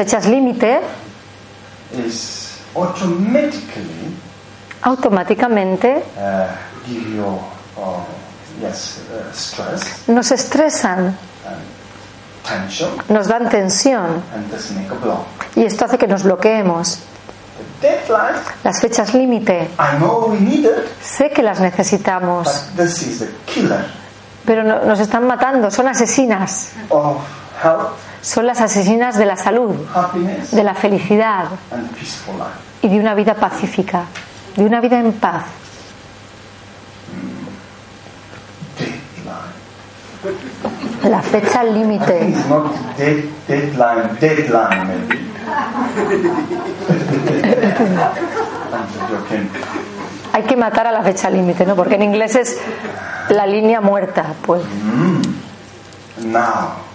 fechas límite automáticamente uh, you uh, yes uh, stress nos estresan, tension nos dan tensión. y esto hace que nos bloqueemos. Deadline, Las fechas límite, sé que las necesitamos, pero no- nos están matando, son asesinas, son las asesinas de la salud, de la felicidad y de una vida pacífica, de una vida en paz. Deadline. La fecha límite. Hay que matar a la fecha límite, ¿no? Porque en inglés es la línea muerta, pues, Now.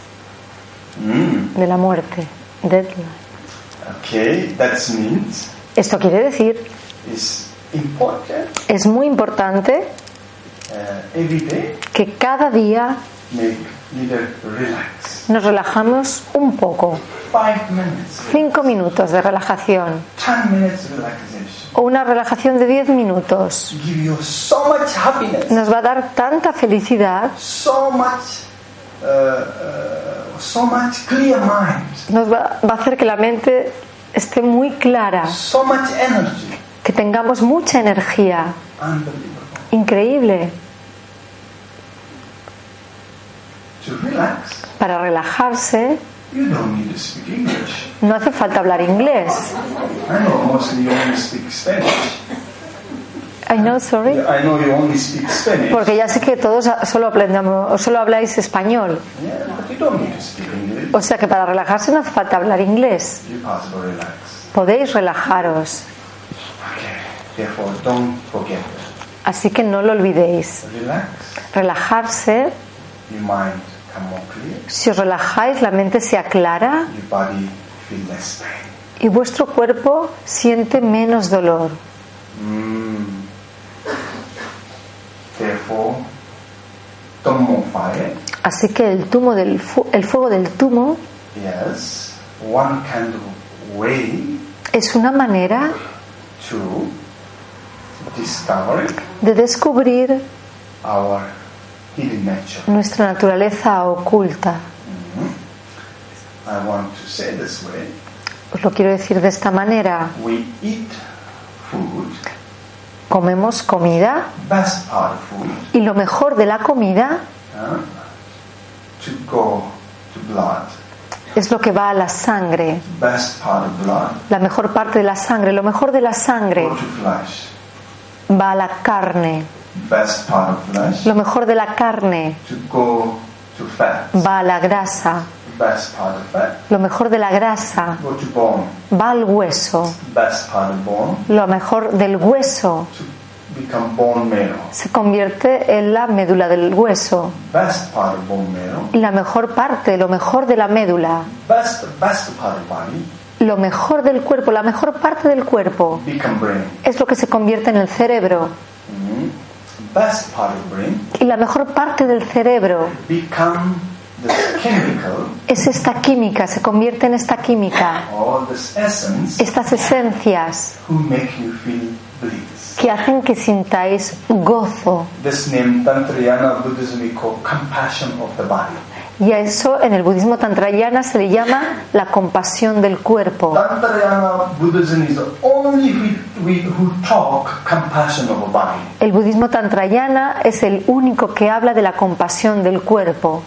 Mm. de la muerte. Deadline. Okay, that means Esto quiere decir, it's important es muy importante uh, every day que cada día relax. nos relajamos un poco. Five minutes, Cinco minutos de relajación o una relajación de diez minutos Give you so much happiness, nos va a dar tanta felicidad, so much, uh, uh, so much clear mind, nos va, va a hacer que la mente esté muy clara, so much energy. que tengamos mucha energía. Increíble. To relax, Para relajarse you don't need to speak English. no hace falta hablar inglés. I know mostly you only speak Spanish. I know, sorry. I know you only speak Spanish. Porque ya sé que todos solo aprendamos, solo habláis español. Yeah, O sea que para relajarse no hace falta hablar inglés. Podéis relajaros. Así que no lo olvidéis. Relajarse, si os relajáis, la mente se aclara y vuestro cuerpo siente menos dolor. Mm. Así que el, tumo del fu- el fuego del tumo yes, one kind of way es una manera to discover de descubrir our hidden nature. nuestra naturaleza oculta. I want to say this way. Os lo quiero decir de esta manera. We eat food, Comemos comida food, y lo mejor de la comida uh, to go to blood. Es lo que va a la sangre. La mejor parte de la sangre, lo mejor de la sangre va a la carne. Lo mejor de la carne va a la grasa. Lo mejor de la grasa va al hueso. Lo mejor del hueso se convierte en la médula del hueso. La mejor parte, lo mejor de la médula, lo mejor del cuerpo, la mejor parte del cuerpo. Es lo que se convierte en el cerebro. Mhm. Brain. Y la mejor parte del cerebro. Es esta química, se convierte en esta química, estas esencias que hacen que sintáis gozo. This name Tantrayana Buddhism we call compassion of the body. Y a eso en el budismo tantrayana se le llama la compasión del cuerpo. El budismo tantrayana es el único que habla de la compasión del cuerpo.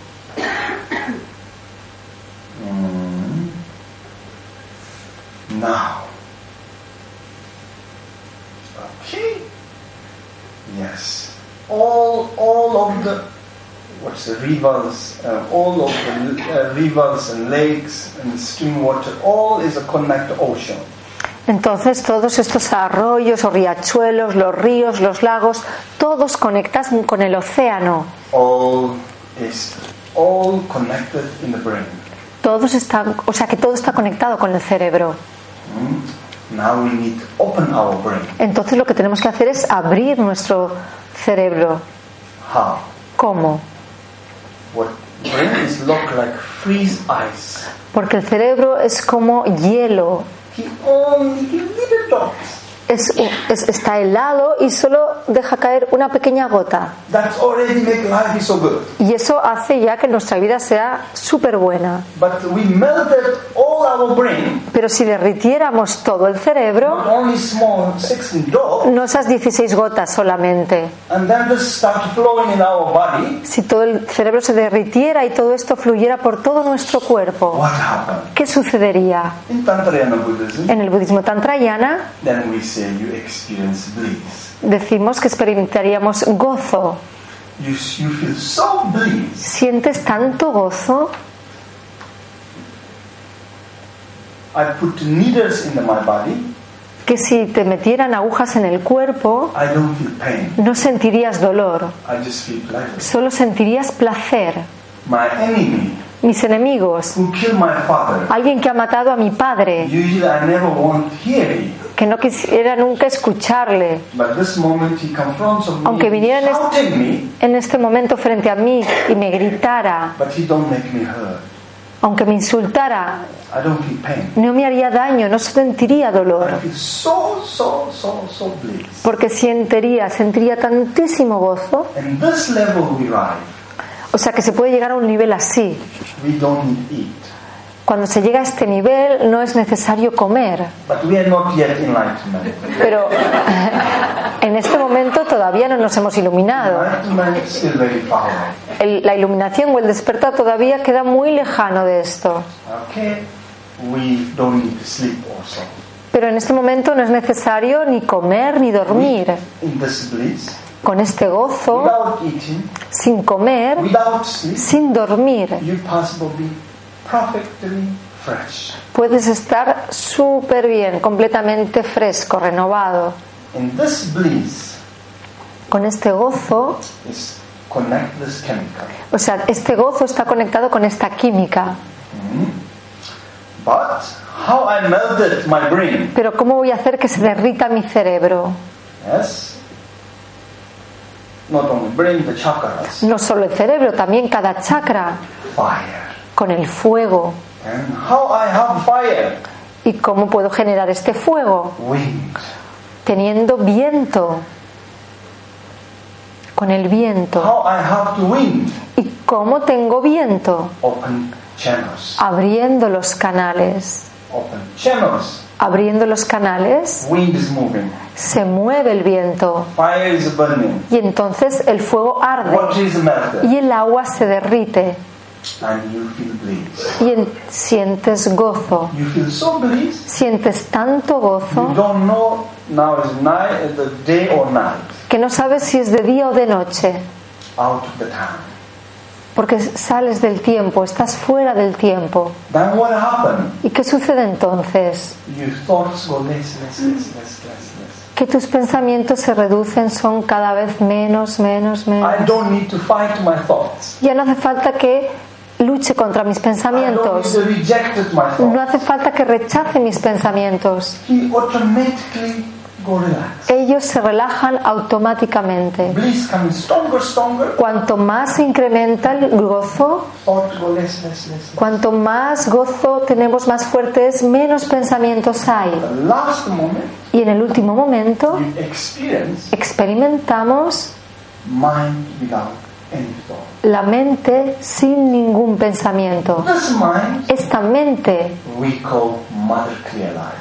Now. Okay. Yes. All, all of the, what's the rivers, uh, all of the uh, rivers and lakes and stream water, all is a connect ocean. Entonces todos estos arroyos o riachuelos, los ríos, los lagos, todos conectan con el océano. All is all connected in the brain. Todos están, o sea que todo está conectado con el cerebro. Hmm? Now we need to open our brain. Entonces lo que tenemos que hacer es abrir nuestro cerebro. How? ¿Cómo? What brain is look like freeze ice. Porque el cerebro es como hielo, He only drops. Es, es- está helado y solo deja caer una pequeña gota. That's already make life so good. Y eso hace ya que nuestra vida sea súper buena. But we melted all our brain, Pero si derritiéramos todo el cerebro, not only small 16 drops, no esas 16 gotas solamente, and then this start flowing in our body, si todo el cerebro se derritiera y todo esto fluyera por todo nuestro cuerpo, what? ¿qué sucedería? In En el budismo tantrayana then we say you experience bliss. decimos que experimentaríamos gozo. You, you feel so bliss. ¿Sientes tanto gozo? I put needles in my body, que si te metieran agujas en el cuerpo, I don't feel pain. no sentirías dolor, I just feel pleasure. solo sentirías placer. My enemy Mis enemigos, who killed my father, alguien que ha matado a mi padre, que no quisiera nunca escucharle, Aunque vinieran es- shouting me, en este momento frente a mí y me gritara, aunque me insultara, no me haría daño, no sentiría dolor, porque sentiría, sentiría tantísimo gozo, o sea que se puede llegar a un nivel así. Cuando se llega a este nivel no es necesario comer, pero en este momento todavía no nos hemos iluminado. El- la iluminación o el despertar todavía queda muy lejano de esto. Pero en este momento no es necesario ni comer ni dormir. Con este gozo, sin comer, sin dormir, puedes estar súper bien, completamente fresco, renovado. Con este gozo, o sea, este gozo está conectado con esta química. But how I melted my brain? Pero ¿cómo voy a hacer que se derrita mi cerebro? No solo el cerebro, también cada chakra, fire. Con el fuego. And how I have fire? ¿Y cómo puedo generar este fuego? Teniendo viento. Con el viento. How I have to wind? ¿Y cómo tengo viento? Open channels. Abriendo los canales. Open channels. Abriendo los canales, Wind is moving. se mueve el viento. Fire is burning. Y entonces el fuego arde. Water is melted. Y el agua se derrite. And you feel bliss. Y en- sientes gozo. You feel so bliss. Sientes tanto You gozo don't know now is night, the day or night. que no sabes si es de día o de noche. Out of the time. Porque sales del tiempo, estás fuera del tiempo. Then what happened? ¿Y qué sucede entonces? Your thoughts go less, less, less, less, less, less. Que tus pensamientos se reducen, son cada vez menos, menos, menos. I don't need to fight my thoughts. Ya no hace falta que luche contra mis pensamientos. No hace falta que rechace mis pensamientos. Ellos se relajan automáticamente. Cuanto más se incrementa el gozo, cuanto más gozo tenemos más fuertes, menos pensamientos hay. Y en el último momento experimentamos la mente sin ningún pensamiento. Esta mente,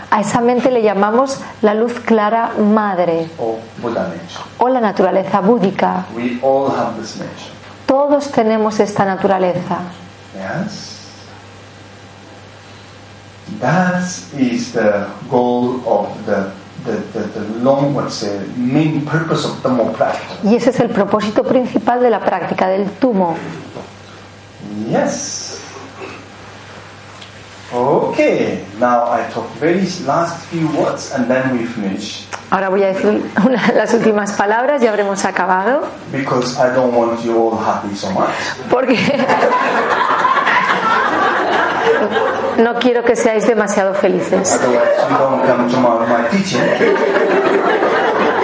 a esa mente le llamamos la luz clara madre o la naturaleza búdica. Todos tenemos esta naturaleza. Yes. That is the goal of the the, the, the long what's the main purpose of Dhammo practice. Y ese es el propósito principal de la práctica del tumo. Yes. Okay, now I talk very last few words and then we finish Ahora voy a decir una- las últimas palabras, ya habremos acabado, because I don't want you all happy so much. porque no quiero que seáis demasiado felices,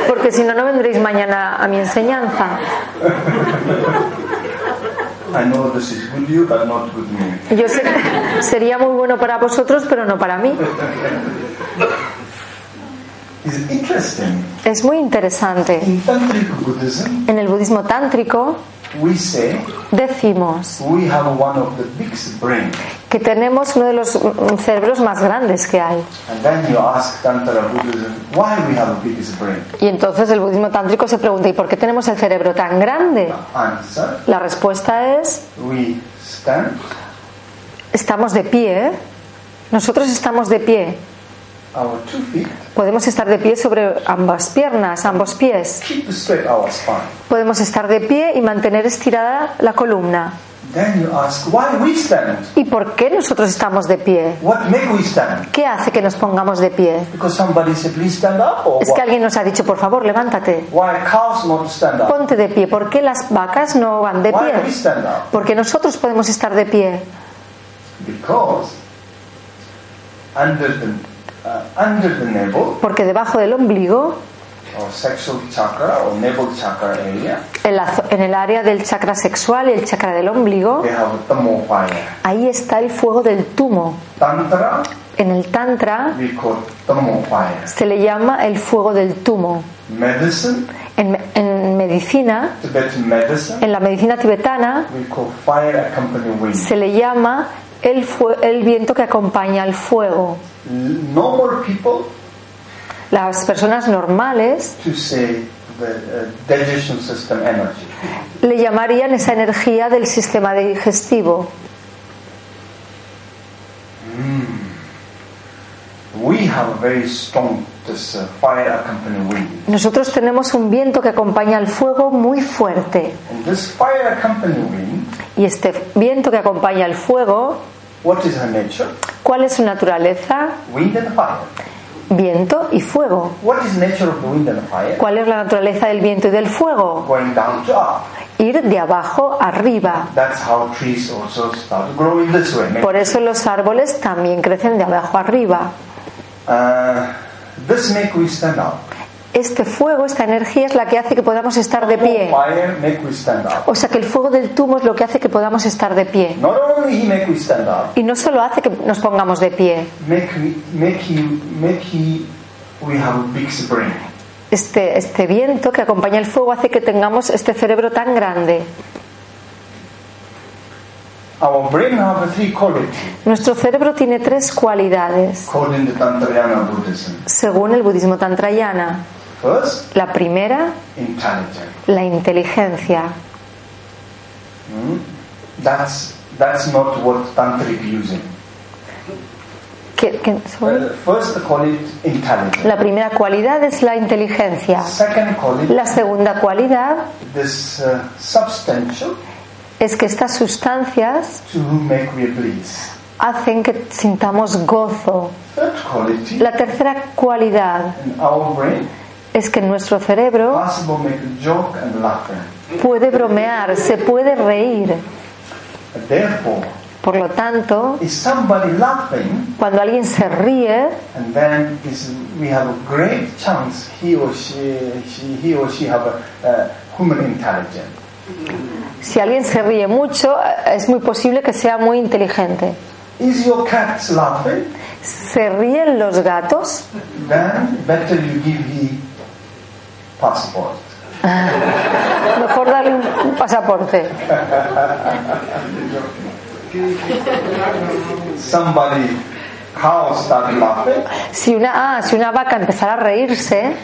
porque si no, no vendréis mañana a mi enseñanza. Yo sé, sería muy bueno para vosotros, pero no para mí. Es muy interesante. En el budismo tántrico we say decimos we have one of the biggest brains. que tenemos uno de los mm, cerebros más grandes que hay. And then you ask Tantra Buddhism, why we have the biggest brain? Y entonces el budismo tántrico se pregunta, ¿y por qué tenemos el cerebro tan grande? Answer, La respuesta es, we stand, estamos de pie. Nosotros estamos de pie. Podemos estar de pie sobre ambas piernas, ambos pies. Podemos estar de pie y mantener estirada la columna. Then you ask, why we stand? ¿Y por qué nosotros estamos de pie? ¿Qué hace que nos pongamos de pie? Because somebody said, please stand up, or Es que alguien nos ha dicho, por favor, levántate. Why cows not stand up? Ponte de pie. ¿Por qué las vacas no van de pie? Porque nosotros podemos estar de pie. Uh, under the navel Porque debajo del ombligo, or sexual chakra or navel chakra area, en, la en el área del chakra sexual y el chakra del ombligo, ahí está el fuego del tumo. Tantra En el tantra se le llama el fuego del tumo. Medicine, En, en medicina, Tibetan medicine, en la medicina tibetana, we call fire accompanying wind. se le llama el, el viento que acompaña al fuego. Normal people Las personas normales to say the uh, digestion system energy. le llamarían esa energía del sistema digestivo. We have a very strong uh. Nosotros tenemos un viento que acompaña al fuego muy fuerte. Y este viento que acompaña al fuego? ¿cuál es su naturaleza? Viento y fuego. ¿Cuál es la naturaleza del viento y del fuego? Ir de abajo arriba. Por eso los árboles también crecen de abajo arriba. Uh, this make we stand up. Este fuego, esta energía es la que hace que podamos estar de pie. Fire make we stand up. O sea que el fuego del tumo es lo que hace que podamos estar de pie. Not only he make we stand up, Y no solo hace que nos pongamos de pie. make we make he make he we have a big brain. Este, este viento que acompaña el fuego hace que tengamos este cerebro tan grande. Our brain have a three qualities Nuestro cerebro tiene tres cualidades, according to Tantrayana Buddhism. según el budismo tantrayana. First, La primera, la inteligencia. That's that's not what. ¿Qué- qué-? Uh, first, it intelligence. La primera cualidad es la inteligencia. Second, La segunda cualidad this uh, substantial es que estas sustancias hacen que sintamos gozo. La tercera cualidad es que nuestro cerebro puede bromear, se puede reír. Por lo tanto, cuando alguien se ríe, si alguien se ríe mucho, es muy posible que sea muy inteligente. Is your cat laughing? ¿Se ríen los gatos? Then better you give he passport. Mejor darle un, pasaporte. Somebody Si una, ah, si una vaca empezara a reírse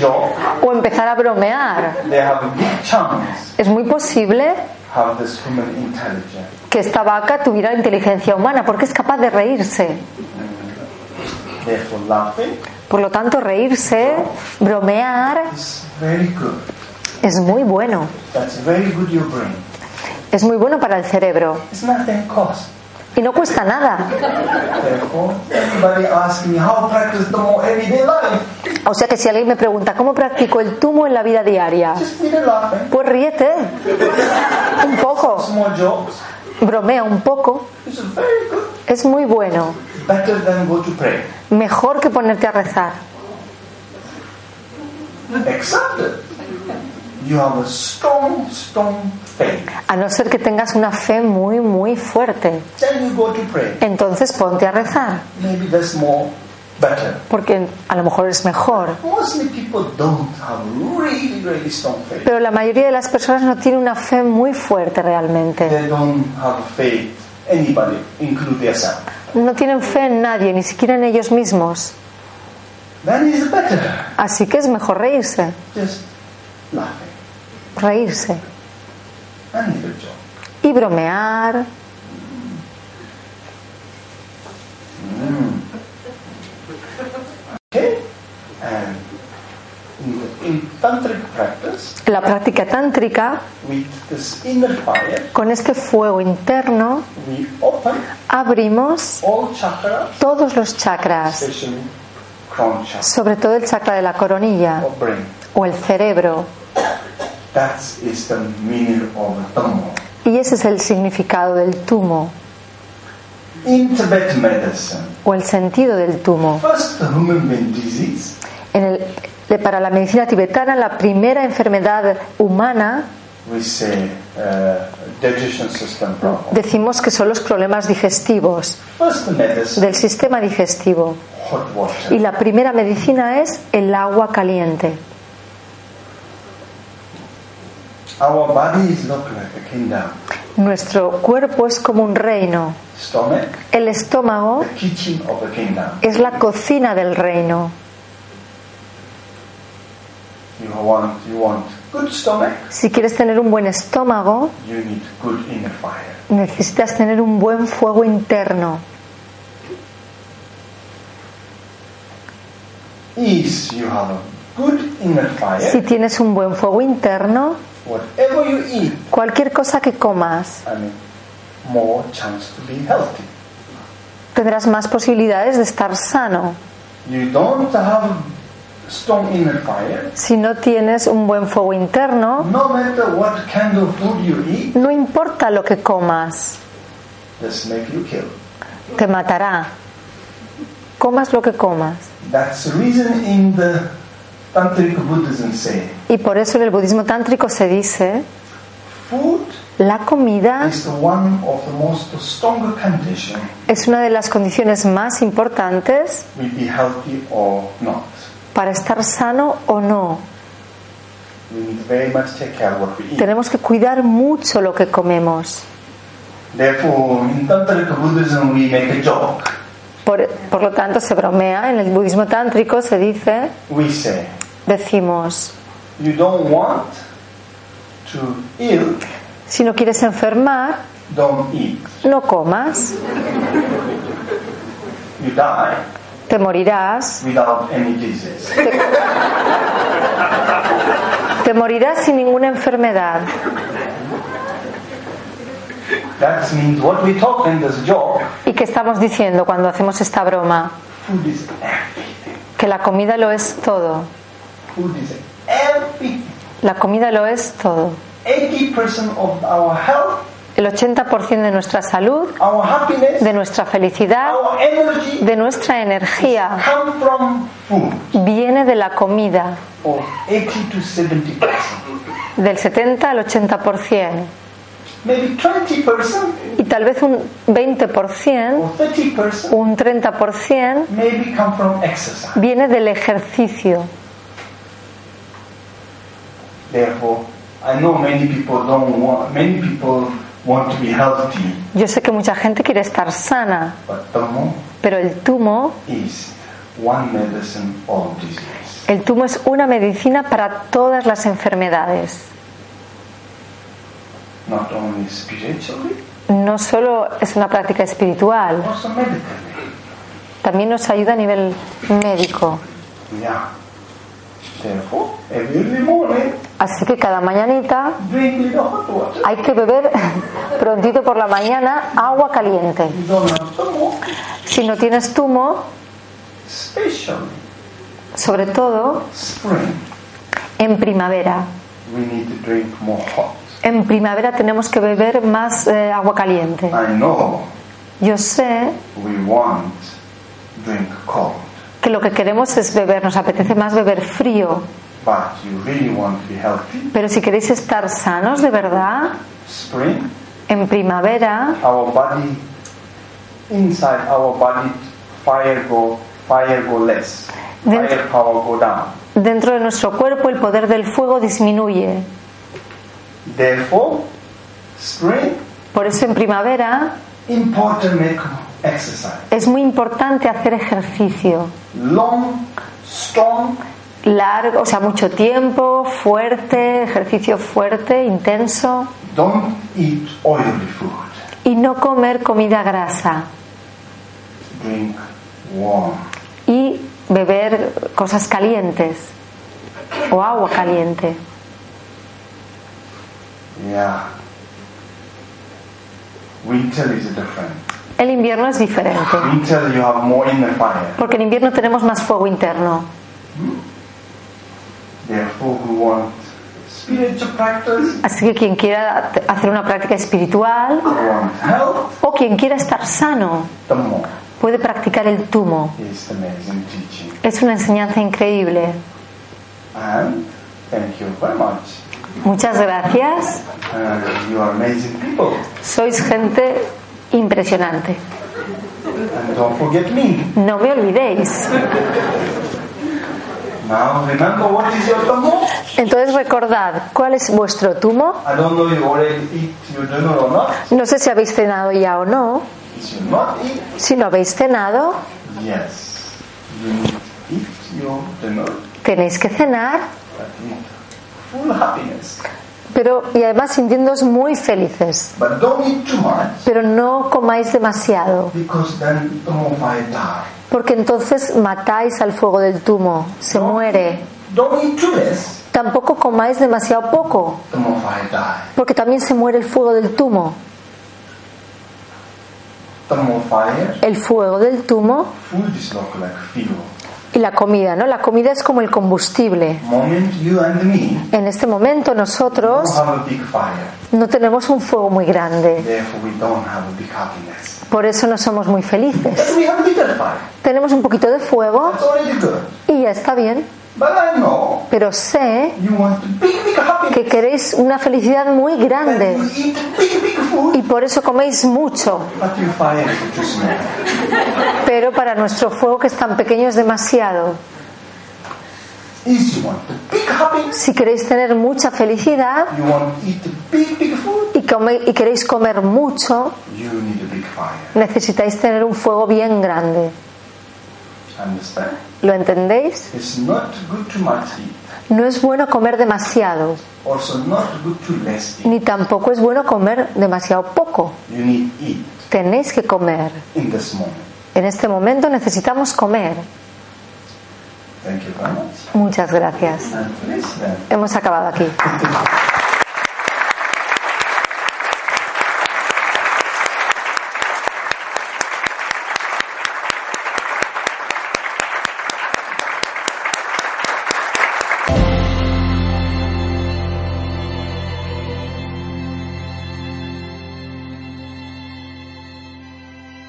joke, o empezara a bromear, they have a big chance es muy posible que esta vaca tuviera inteligencia humana porque es capaz de reírse. Por lo tanto, reírse, bromear, es muy bueno. That's very good your brain. Es muy bueno para el cerebro. Y no cuesta nada. O sea que si alguien me pregunta cómo practico el tumo en la vida diaria, pues ríete un poco, bromea un poco, es muy bueno. Mejor que ponerte a rezar. You have a strong, strong. A no ser que tengas una fe muy, muy fuerte. Then you go to pray. Entonces ponte a rezar, Maybe that's more better. porque a lo mejor es mejor. Mostly people don't have really, really strong faith. Pero la mayoría de las personas no tienen una fe muy fuerte realmente. They don't have faith anybody, include themselves. No tienen fe en nadie, ni siquiera en ellos mismos. Así que es mejor reírse, reírse. Y bromear. En la práctica tántrica, con este fuego interno, abrimos todos los chakras, sobre todo el chakra de la coronilla o el cerebro. That is the meaning of Dhamma. Y ese es el significado del tumo In Tibet medicine, o el sentido del tumo. first the human being disease, En el- para la medicina tibetana, la primera enfermedad humana we say uh, digestion system problem. decimos que son los problemas digestivos, First the medicine, del sistema digestivo. hot Y la primera medicina es el agua caliente. Our body is look like a kingdom. Nuestro cuerpo es como un reino. Stomach, El estómago the kitchen of the kingdom. es la cocina del reino. You want, you want good stomach, Si quieres tener un buen estómago, you need good inner fire. necesitas tener un buen fuego interno. Is you have a good inner Si fire, tienes un buen fuego interno, whatever you eat, cualquier cosa que comas I mean, more chance to be healthy. tendrás más posibilidades de estar sano. You don't have strong inner fire, Si no tienes un buen fuego interno, no matter what kind of food you eat, no importa lo que comas, you kill. te matará. Comas lo que comas. That's the reason in the Y por eso en el budismo tántrico se dice, food la comida es una de las condiciones más importantes para estar sano o no. Tenemos que cuidar mucho lo que comemos. Therefore, in Tantric Buddhism, we make a joke. Por, por lo tanto, se bromea. En el budismo tántrico se dice, We say, decimos, you don't want to ill, si no quieres enfermar, don't eat. no comas. You die Te morirás. without any disease. Te morirás sin ninguna enfermedad. That means what we talk in this joke, ¿Y qué estamos diciendo cuando hacemos esta broma? Que la comida lo es todo. La comida lo es todo. 80% of our health el 80% de nuestra salud, de nuestra felicidad, de nuestra energía, viene de la comida, for 80 to 70 percent. del 70 al 80%. Maybe 20 percent Y tal vez un 20%, or 30 percent un 30%, maybe come from exercise. viene del ejercicio. Yo sé que mucha gente quiere estar sana, pero el tumo, el tumo es una medicina para todas las enfermedades. No solo es una práctica espiritual, también nos ayuda a nivel médico. Así que cada mañanita hay que beber prontito por la mañana agua caliente. Si no tienes tumo, sobre todo en primavera. We need to drink more hot. En primavera tenemos que beber más eh, agua caliente. I know Yo sé we want drink cold, que lo que queremos es beber, nos apetece más beber frío. but you really want to be healthy. Pero si queréis estar sanos de verdad, Spring, en primavera our body, inside our body, fire go, fire go less, Dentro- fire power go down. Dentro de nuestro cuerpo el poder del fuego disminuye. Therefore, spring, Por eso en primavera important make exercise. es muy importante hacer ejercicio. Long, strong, Largo, o sea, mucho tiempo, fuerte, ejercicio fuerte, intenso. don't eat oily food. Y no comer comida grasa. Drink warm. Y beber cosas calientes. O agua caliente. Yeah. Winter is different. El invierno es diferente. Winter you have more inner fire. Porque en invierno tenemos más fuego interno. Therefore, who want spiritual practice, Así que quien quiera hacer una práctica espiritual who want health, o quien quiera estar sano the more puede practicar el tumo. Es una enseñanza increíble. And thank you very much. Muchas gracias. Uh, you are amazing people. Sois gente impresionante. And don't forget me. No me olvidéis. Now remember what is your Dhammo? Entonces recordad, ¿cuál es vuestro tumo? I don't know if you already eat your dinner or not. No sé si habéis cenado ya o no. Si no habéis cenado, tenéis que cenar, pero y además sintiéndoos muy felices. Pero no comáis demasiado, porque entonces matáis al fuego del tumo, se muere. Tampoco comáis demasiado poco, porque también se muere el fuego del tumo. El fuego del tumo y la comida, ¿no? La comida es como el combustible. En este momento nosotros no tenemos un fuego muy grande, por eso no somos muy felices. Tenemos un poquito de fuego y ya está bien, pero sé que queréis una felicidad muy And grande. y por eso coméis mucho, pero para nuestro fuego que es tan pequeño es demasiado. Si queréis tener mucha felicidad y, come- y queréis comer mucho, necesitáis tener un fuego bien grande. ¿Lo entendéis? No es bueno comer demasiado, ni tampoco es bueno comer demasiado poco. Tenéis que comer. En este momento necesitamos comer. Muchas gracias. Hemos acabado aquí.